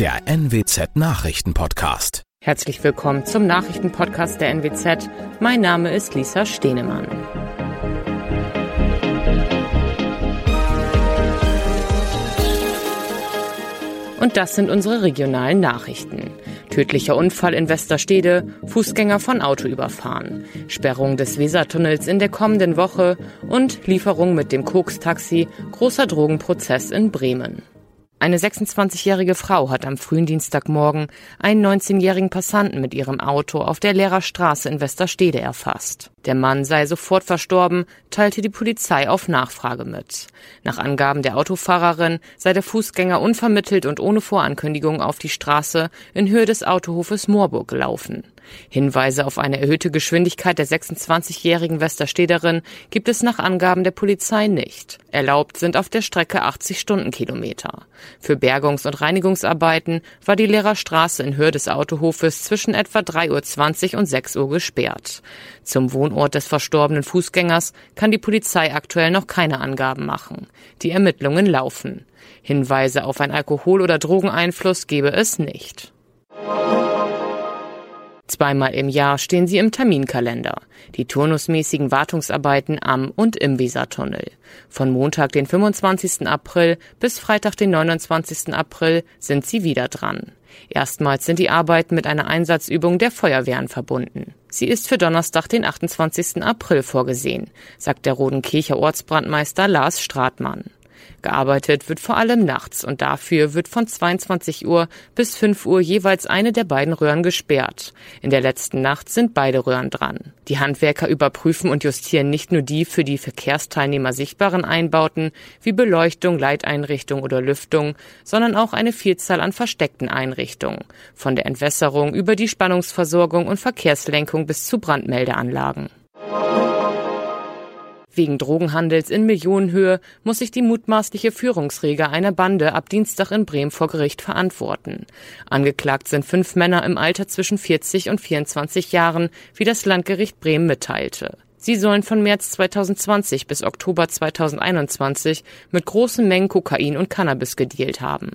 der NWZ Nachrichtenpodcast. Herzlich willkommen zum Nachrichtenpodcast der NWZ. Mein Name ist Lisa Stehnemann. Und das sind unsere regionalen Nachrichten. Tödlicher Unfall in Westerstede, Fußgänger von Auto überfahren, Sperrung des Wesertunnels in der kommenden Woche und Lieferung mit dem Koks-Taxi, großer Drogenprozess in Bremen. Eine 26-jährige Frau hat am frühen Dienstagmorgen einen 19-jährigen Passanten mit ihrem Auto auf der Lehrerstraße in Westerstede erfasst. Der Mann sei sofort verstorben, teilte die Polizei auf Nachfrage mit. Nach Angaben der Autofahrerin sei der Fußgänger unvermittelt und ohne Vorankündigung auf die Straße in Höhe des Autohofes Moorburg gelaufen. Hinweise auf eine erhöhte Geschwindigkeit der 26-jährigen Westerstederin gibt es nach Angaben der Polizei nicht. Erlaubt sind auf der Strecke 80 Stundenkilometer. Für Bergungs- und Reinigungsarbeiten war die Lehrerstraße in Höhe des Autohofes zwischen etwa 3.20 Uhr und 6 Uhr gesperrt. Zum Wohnort des verstorbenen Fußgängers kann die Polizei aktuell noch keine Angaben machen. Die Ermittlungen laufen. Hinweise auf ein Alkohol- oder Drogeneinfluss gebe es nicht. Zweimal im Jahr stehen sie im Terminkalender. Die turnusmäßigen Wartungsarbeiten am und im Wesertunnel. Von Montag, den 25. April bis Freitag, den 29. April sind sie wieder dran. Erstmals sind die Arbeiten mit einer Einsatzübung der Feuerwehren verbunden. Sie ist für Donnerstag, den 28. April vorgesehen, sagt der Rodenkircher Ortsbrandmeister Lars Stratmann. Gearbeitet wird vor allem nachts und dafür wird von 22 Uhr bis 5 Uhr jeweils eine der beiden Röhren gesperrt. In der letzten Nacht sind beide Röhren dran. Die Handwerker überprüfen und justieren nicht nur die für die Verkehrsteilnehmer sichtbaren Einbauten wie Beleuchtung, Leiteinrichtung oder Lüftung, sondern auch eine Vielzahl an versteckten Einrichtungen, von der Entwässerung über die Spannungsversorgung und Verkehrslenkung bis zu Brandmeldeanlagen. Wegen Drogenhandels in Millionenhöhe muss sich die mutmaßliche Führungsreger einer Bande ab Dienstag in Bremen vor Gericht verantworten. Angeklagt sind fünf Männer im Alter zwischen 40 und 24 Jahren, wie das Landgericht Bremen mitteilte. Sie sollen von März 2020 bis Oktober 2021 mit großen Mengen Kokain und Cannabis gedealt haben.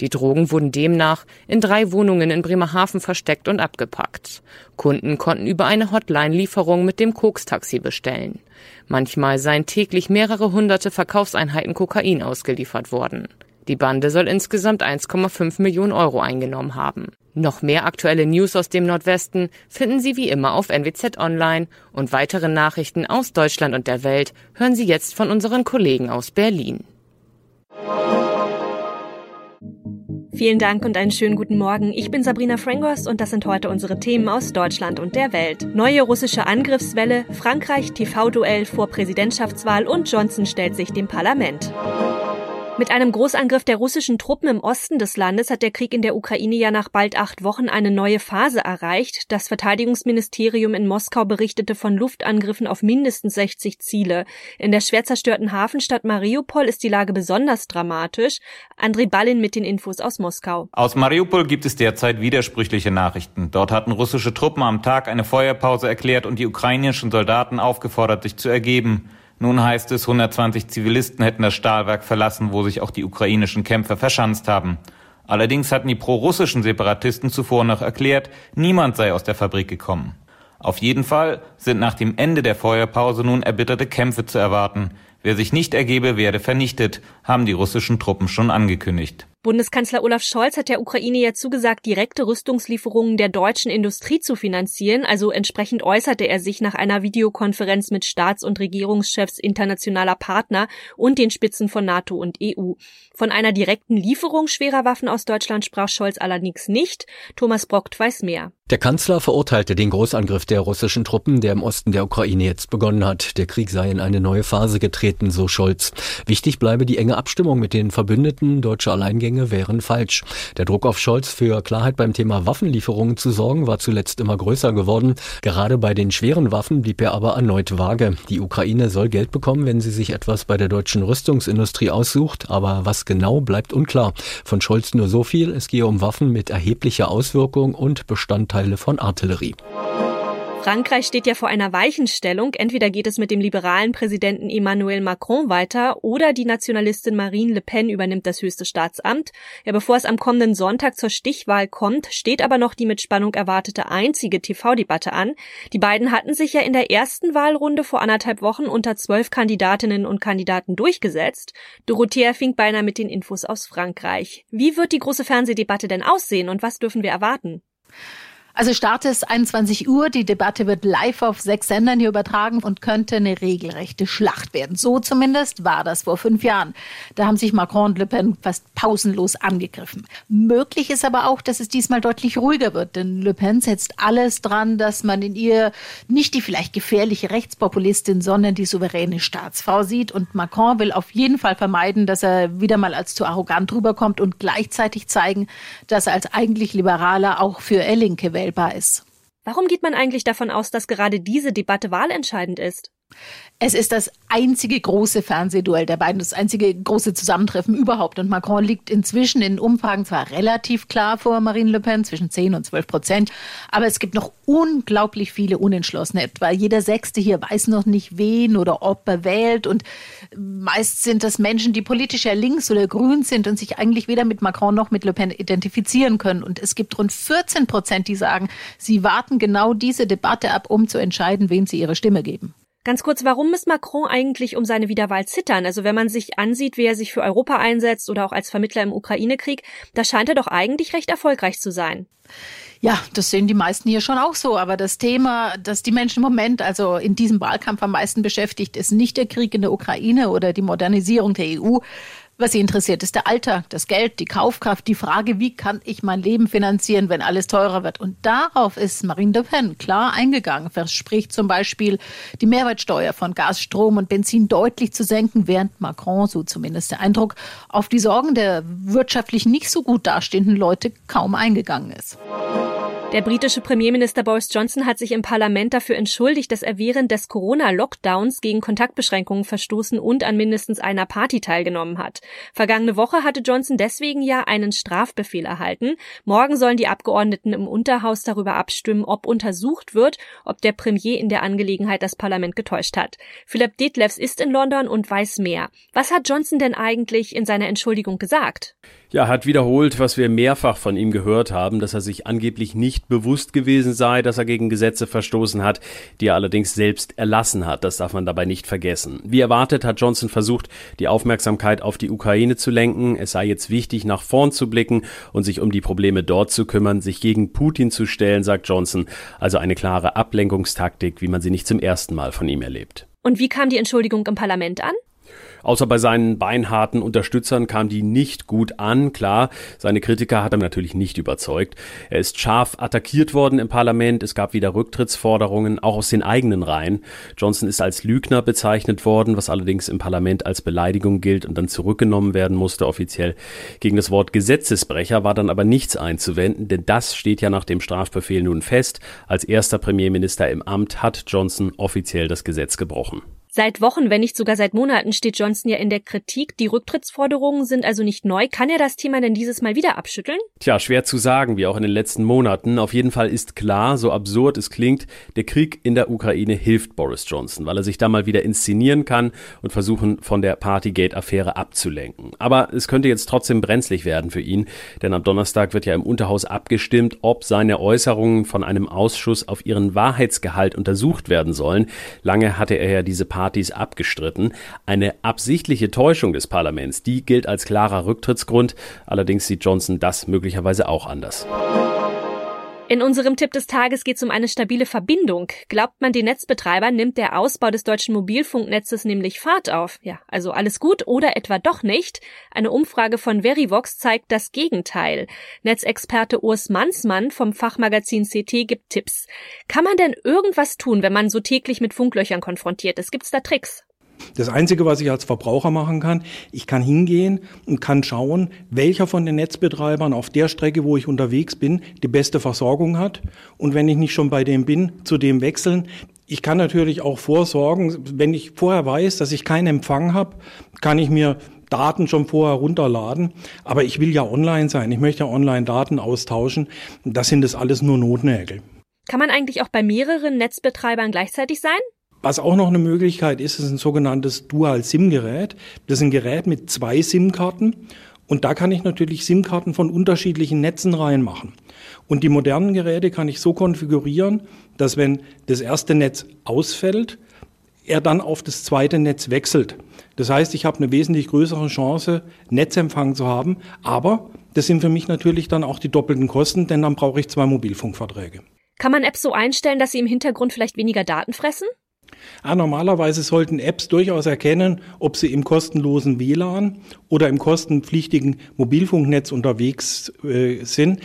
Die Drogen wurden demnach in drei Wohnungen in Bremerhaven versteckt und abgepackt. Kunden konnten über eine Hotline Lieferungen mit dem Koks-Taxi bestellen. Manchmal seien täglich mehrere hunderte Verkaufseinheiten Kokain ausgeliefert worden. Die Bande soll insgesamt 1,5 Millionen Euro eingenommen haben. Noch mehr aktuelle News aus dem Nordwesten finden Sie wie immer auf NWZ Online und weitere Nachrichten aus Deutschland und der Welt hören Sie jetzt von unseren Kollegen aus Berlin. Vielen Dank und einen schönen guten Morgen. Ich bin Sabrina Frangos und das sind heute unsere Themen aus Deutschland und der Welt. Neue russische Angriffswelle, Frankreich TV-Duell vor Präsidentschaftswahl und Johnson stellt sich dem Parlament. Mit einem Großangriff der russischen Truppen im Osten des Landes hat der Krieg in der Ukraine ja nach bald acht Wochen eine neue Phase erreicht. Das Verteidigungsministerium in Moskau berichtete von Luftangriffen auf mindestens 60 Ziele. In der schwer zerstörten Hafenstadt Mariupol ist die Lage besonders dramatisch. André Ballin mit den Infos aus Moskau. Aus Mariupol gibt es derzeit widersprüchliche Nachrichten. Dort hatten russische Truppen am Tag eine Feuerpause erklärt und die ukrainischen Soldaten aufgefordert, sich zu ergeben. Nun heißt es, 120 Zivilisten hätten das Stahlwerk verlassen, wo sich auch die ukrainischen Kämpfer verschanzt haben. Allerdings hatten die prorussischen Separatisten zuvor noch erklärt, niemand sei aus der Fabrik gekommen. Auf jeden Fall sind nach dem Ende der Feuerpause nun erbitterte Kämpfe zu erwarten. Wer sich nicht ergebe, werde vernichtet, haben die russischen Truppen schon angekündigt. Bundeskanzler Olaf Scholz hat der Ukraine ja zugesagt, direkte Rüstungslieferungen der deutschen Industrie zu finanzieren. Also entsprechend äußerte er sich nach einer Videokonferenz mit Staats- und Regierungschefs internationaler Partner und den Spitzen von NATO und EU. Von einer direkten Lieferung schwerer Waffen aus Deutschland sprach Scholz allerdings nicht. Thomas Brockt weiß mehr. Der Kanzler verurteilte den Großangriff der russischen Truppen, der im Osten der Ukraine jetzt begonnen hat. Der Krieg sei in eine neue Phase getreten, so Scholz. Wichtig bleibe die enge Abstimmung mit den Verbündeten. Deutsche Alleingänge wären falsch. Der Druck auf Scholz für Klarheit beim Thema Waffenlieferungen zu sorgen war zuletzt immer größer geworden. Gerade bei den schweren Waffen blieb er aber erneut vage. Die Ukraine soll Geld bekommen, wenn sie sich etwas bei der deutschen Rüstungsindustrie aussucht. Aber was genau bleibt unklar. Von Scholz nur so viel. Es gehe um Waffen mit erheblicher Auswirkung und Bestandteil Teile von Artillerie. Frankreich steht ja vor einer Weichenstellung. Entweder geht es mit dem liberalen Präsidenten Emmanuel Macron weiter oder die Nationalistin Marine Le Pen übernimmt das höchste Staatsamt. Ja, bevor es am kommenden Sonntag zur Stichwahl kommt, steht aber noch die mit Spannung erwartete einzige TV-Debatte an. Die beiden hatten sich ja in der ersten Wahlrunde vor anderthalb Wochen unter zwölf Kandidatinnen und Kandidaten durchgesetzt. Dorothea fing beinahe mit den Infos aus Frankreich. Wie wird die große Fernsehdebatte denn aussehen und was dürfen wir erwarten? Also Start ist 21 Uhr. Die Debatte wird live auf sechs Sendern hier übertragen und könnte eine regelrechte Schlacht werden. So zumindest war das vor fünf Jahren. Da haben sich Macron und Le Pen fast pausenlos angegriffen. Möglich ist aber auch, dass es diesmal deutlich ruhiger wird, denn Le Pen setzt alles dran, dass man in ihr nicht die vielleicht gefährliche Rechtspopulistin, sondern die souveräne Staatsfrau sieht. Und Macron will auf jeden Fall vermeiden, dass er wieder mal als zu arrogant rüberkommt und gleichzeitig zeigen, dass er als eigentlich Liberaler auch für er Linke wählt wählbar ist. Warum geht man eigentlich davon aus, dass gerade diese Debatte wahlentscheidend ist? Es ist das einzige große Fernsehduell der beiden, das einzige große Zusammentreffen überhaupt. Und Macron liegt inzwischen in Umfragen zwar relativ klar vor Marine Le Pen, zwischen 10 und 12 Prozent, aber es gibt noch unglaublich viele Unentschlossene. Etwa jeder Sechste hier weiß noch nicht, wen oder ob er wählt. Und meist sind das Menschen, die politisch ja links oder grün sind und sich eigentlich weder mit Macron noch mit Le Pen identifizieren können. Und es gibt rund 14 Prozent, die sagen, sie warten genau diese Debatte ab, um zu entscheiden, wem sie ihre Stimme geben. Ganz kurz, warum muss Macron eigentlich um seine Wiederwahl zittern? Also wenn man sich ansieht, wie er sich für Europa einsetzt oder auch als Vermittler im Ukraine-Krieg, da scheint er doch eigentlich recht erfolgreich zu sein. Ja, das sehen die meisten hier schon auch so. Aber das Thema, das die Menschen im Moment, also in diesem Wahlkampf am meisten beschäftigt, ist nicht der Krieg in der Ukraine oder die Modernisierung der EU, was sie interessiert, ist der Alltag, das Geld, die Kaufkraft, die Frage, wie kann ich mein Leben finanzieren, wenn alles teurer wird. Und darauf ist Marine Le Pen klar eingegangen, verspricht zum Beispiel, die Mehrwertsteuer von Gas, Strom und Benzin deutlich zu senken, während Macron, so zumindest der Eindruck, auf die Sorgen der wirtschaftlich nicht so gut dastehenden Leute kaum eingegangen ist. Der britische Premierminister Boris Johnson hat sich im Parlament dafür entschuldigt, dass er während des Corona-Lockdowns gegen Kontaktbeschränkungen verstoßen und an mindestens einer Party teilgenommen hat. Vergangene Woche hatte Johnson deswegen ja einen Strafbefehl erhalten. Morgen sollen die Abgeordneten im Unterhaus darüber abstimmen, ob untersucht wird, ob der Premier in der Angelegenheit das Parlament getäuscht hat. Philipp Detlefs ist in London und weiß mehr. Was hat Johnson denn eigentlich in seiner Entschuldigung gesagt? Ja, hat wiederholt, was wir mehrfach von ihm gehört haben, dass er sich angeblich nicht bewusst gewesen sei, dass er gegen Gesetze verstoßen hat, die er allerdings selbst erlassen hat. Das darf man dabei nicht vergessen. Wie erwartet hat Johnson versucht, die Aufmerksamkeit auf die Ukraine zu lenken. Es sei jetzt wichtig, nach vorn zu blicken und sich um die Probleme dort zu kümmern, sich gegen Putin zu stellen, sagt Johnson. Also eine klare Ablenkungstaktik, wie man sie nicht zum ersten Mal von ihm erlebt. Und wie kam die Entschuldigung im Parlament an? Außer bei seinen beinharten Unterstützern kam die nicht gut an. Klar, seine Kritiker hat er natürlich nicht überzeugt. Er ist scharf attackiert worden im Parlament. Es gab wieder Rücktrittsforderungen, auch aus den eigenen Reihen. Johnson ist als Lügner bezeichnet worden, was allerdings im Parlament als Beleidigung gilt und dann zurückgenommen werden musste offiziell. Gegen das Wort Gesetzesbrecher war dann aber nichts einzuwenden, denn das steht ja nach dem Strafbefehl nun fest. Als erster Premierminister im Amt hat Johnson offiziell das Gesetz gebrochen. Seit Wochen, wenn nicht sogar seit Monaten steht Johnson ja in der Kritik. Die Rücktrittsforderungen sind also nicht neu. Kann er das Thema denn dieses Mal wieder abschütteln? Tja, schwer zu sagen, wie auch in den letzten Monaten. Auf jeden Fall ist klar, so absurd es klingt, der Krieg in der Ukraine hilft Boris Johnson, weil er sich da mal wieder inszenieren kann und versuchen, von der Partygate-Affäre abzulenken. Aber es könnte jetzt trotzdem brenzlig werden für ihn, denn am Donnerstag wird ja im Unterhaus abgestimmt, ob seine Äußerungen von einem Ausschuss auf ihren Wahrheitsgehalt untersucht werden sollen. Lange hatte er ja diese Party Partys abgestritten. Eine absichtliche Täuschung des Parlaments, die gilt als klarer Rücktrittsgrund. Allerdings sieht Johnson das möglicherweise auch anders. In unserem Tipp des Tages geht es um eine stabile Verbindung. Glaubt man den Netzbetreibern, nimmt der Ausbau des deutschen Mobilfunknetzes nämlich Fahrt auf. Ja, also alles gut oder etwa doch nicht? Eine Umfrage von Verivox zeigt das Gegenteil. Netzexperte Urs Mansmann vom Fachmagazin CT gibt Tipps. Kann man denn irgendwas tun, wenn man so täglich mit Funklöchern konfrontiert ist? Gibt's da Tricks? Das Einzige, was ich als Verbraucher machen kann, ich kann hingehen und kann schauen, welcher von den Netzbetreibern auf der Strecke, wo ich unterwegs bin, die beste Versorgung hat. Und wenn ich nicht schon bei dem bin, zu dem wechseln. Ich kann natürlich auch vorsorgen, wenn ich vorher weiß, dass ich keinen Empfang habe, kann ich mir Daten schon vorher runterladen. Aber ich will ja online sein. Ich möchte ja online Daten austauschen. Das sind das alles nur Notnägel. Kann man eigentlich auch bei mehreren Netzbetreibern gleichzeitig sein? Was auch noch eine Möglichkeit ist, ist ein sogenanntes Dual-SIM-Gerät. Das ist ein Gerät mit zwei SIM-Karten und da kann ich natürlich SIM-Karten von unterschiedlichen Netzen reinmachen. Und die modernen Geräte kann ich so konfigurieren, dass wenn das erste Netz ausfällt, er dann auf das zweite Netz wechselt. Das heißt, ich habe eine wesentlich größere Chance, Netzempfang zu haben. Aber das sind für mich natürlich dann auch die doppelten Kosten, denn dann brauche ich zwei Mobilfunkverträge. Kann man Apps so einstellen, dass sie im Hintergrund vielleicht weniger Daten fressen? Ja, normalerweise sollten Apps durchaus erkennen, ob sie im kostenlosen WLAN oder im kostenpflichtigen Mobilfunknetz unterwegs äh, sind.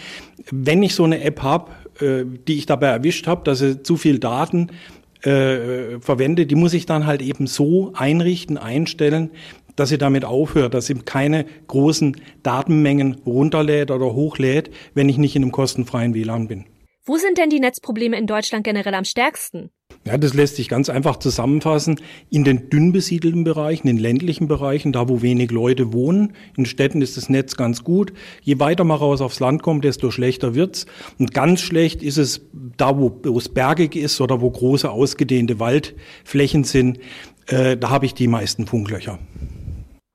Wenn ich so eine App habe, äh, die ich dabei erwischt habe, dass sie zu viel Daten äh, verwende, die muss ich dann halt eben so einrichten, einstellen, dass sie damit aufhört, dass sie keine großen Datenmengen runterlädt oder hochlädt, wenn ich nicht in einem kostenfreien WLAN bin. Wo sind denn die Netzprobleme in Deutschland generell am stärksten? Ja, das lässt sich ganz einfach zusammenfassen. In den dünn besiedelten Bereichen, in ländlichen Bereichen, da wo wenig Leute wohnen, in Städten ist das Netz ganz gut. Je weiter man raus aufs Land kommt, desto schlechter wird's. Und ganz schlecht ist es da, wo, wo es bergig ist oder wo große ausgedehnte Waldflächen sind. Äh, da habe ich die meisten Funklöcher.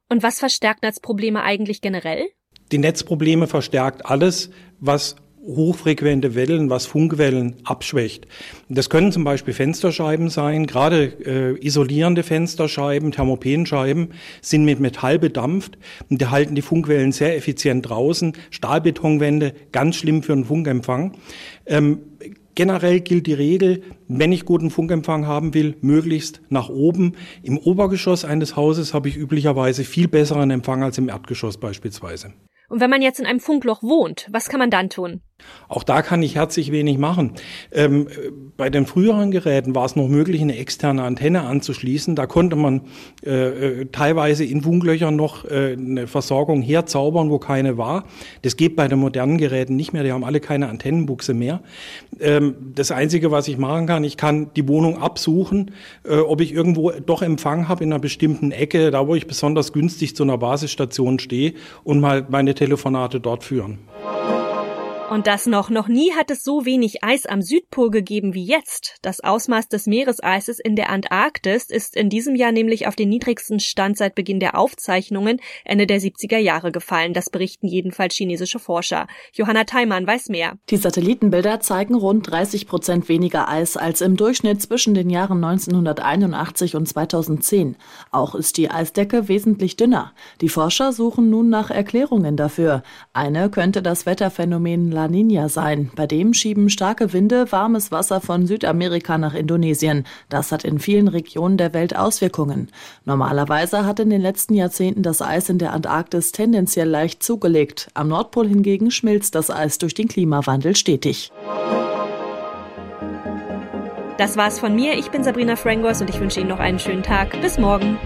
Und was verstärkt Netzprobleme eigentlich generell? Die Netzprobleme verstärkt alles, was hochfrequente Wellen, was Funkwellen abschwächt. Das können zum Beispiel Fensterscheiben sein. Gerade äh, isolierende Fensterscheiben, Thermopenscheiben sind mit Metall bedampft und die halten die Funkwellen sehr effizient draußen. Stahlbetonwände, ganz schlimm für einen Funkempfang. Ähm, Generell gilt die Regel, wenn ich guten Funkempfang haben will, möglichst nach oben. Im Obergeschoss eines Hauses habe ich üblicherweise viel besseren Empfang als im Erdgeschoss beispielsweise. Und wenn man jetzt in einem Funkloch wohnt, was kann man dann tun? Auch da kann ich herzlich wenig machen. Ähm, bei den früheren Geräten war es noch möglich, eine externe Antenne anzuschließen. Da konnte man äh, äh, teilweise in Funklöchern noch äh, eine Versorgung herzaubern, wo keine war. Das geht bei den modernen Geräten nicht mehr. Die haben alle keine Antennenbuchse mehr. Ähm, das Einzige, was ich machen kann, ich kann die Wohnung absuchen, äh, ob ich irgendwo doch Empfang habe in einer bestimmten Ecke, da wo ich besonders günstig zu einer Basisstation stehe und mal meine Telefonate dort führen. Und das noch, noch nie hat es so wenig Eis am Südpol gegeben wie jetzt. Das Ausmaß des Meereseises in der Antarktis ist in diesem Jahr nämlich auf den niedrigsten Stand seit Beginn der Aufzeichnungen Ende der 70er Jahre gefallen. Das berichten jedenfalls chinesische Forscher. Johanna Theimann weiß mehr. Die Satellitenbilder zeigen rund 30 Prozent weniger Eis als im Durchschnitt zwischen den Jahren 1981 und 2010. Auch ist die Eisdecke wesentlich dünner. Die Forscher suchen nun nach Erklärungen dafür. Eine könnte das Wetterphänomen La Nina sein. Bei dem schieben starke Winde warmes Wasser von Südamerika nach Indonesien. Das hat in vielen Regionen der Welt Auswirkungen. Normalerweise hat in den letzten Jahrzehnten das Eis in der Antarktis tendenziell leicht zugelegt. Am Nordpol hingegen schmilzt das Eis durch den Klimawandel stetig. Das war's von mir. Ich bin Sabrina Frangos und ich wünsche Ihnen noch einen schönen Tag. Bis morgen.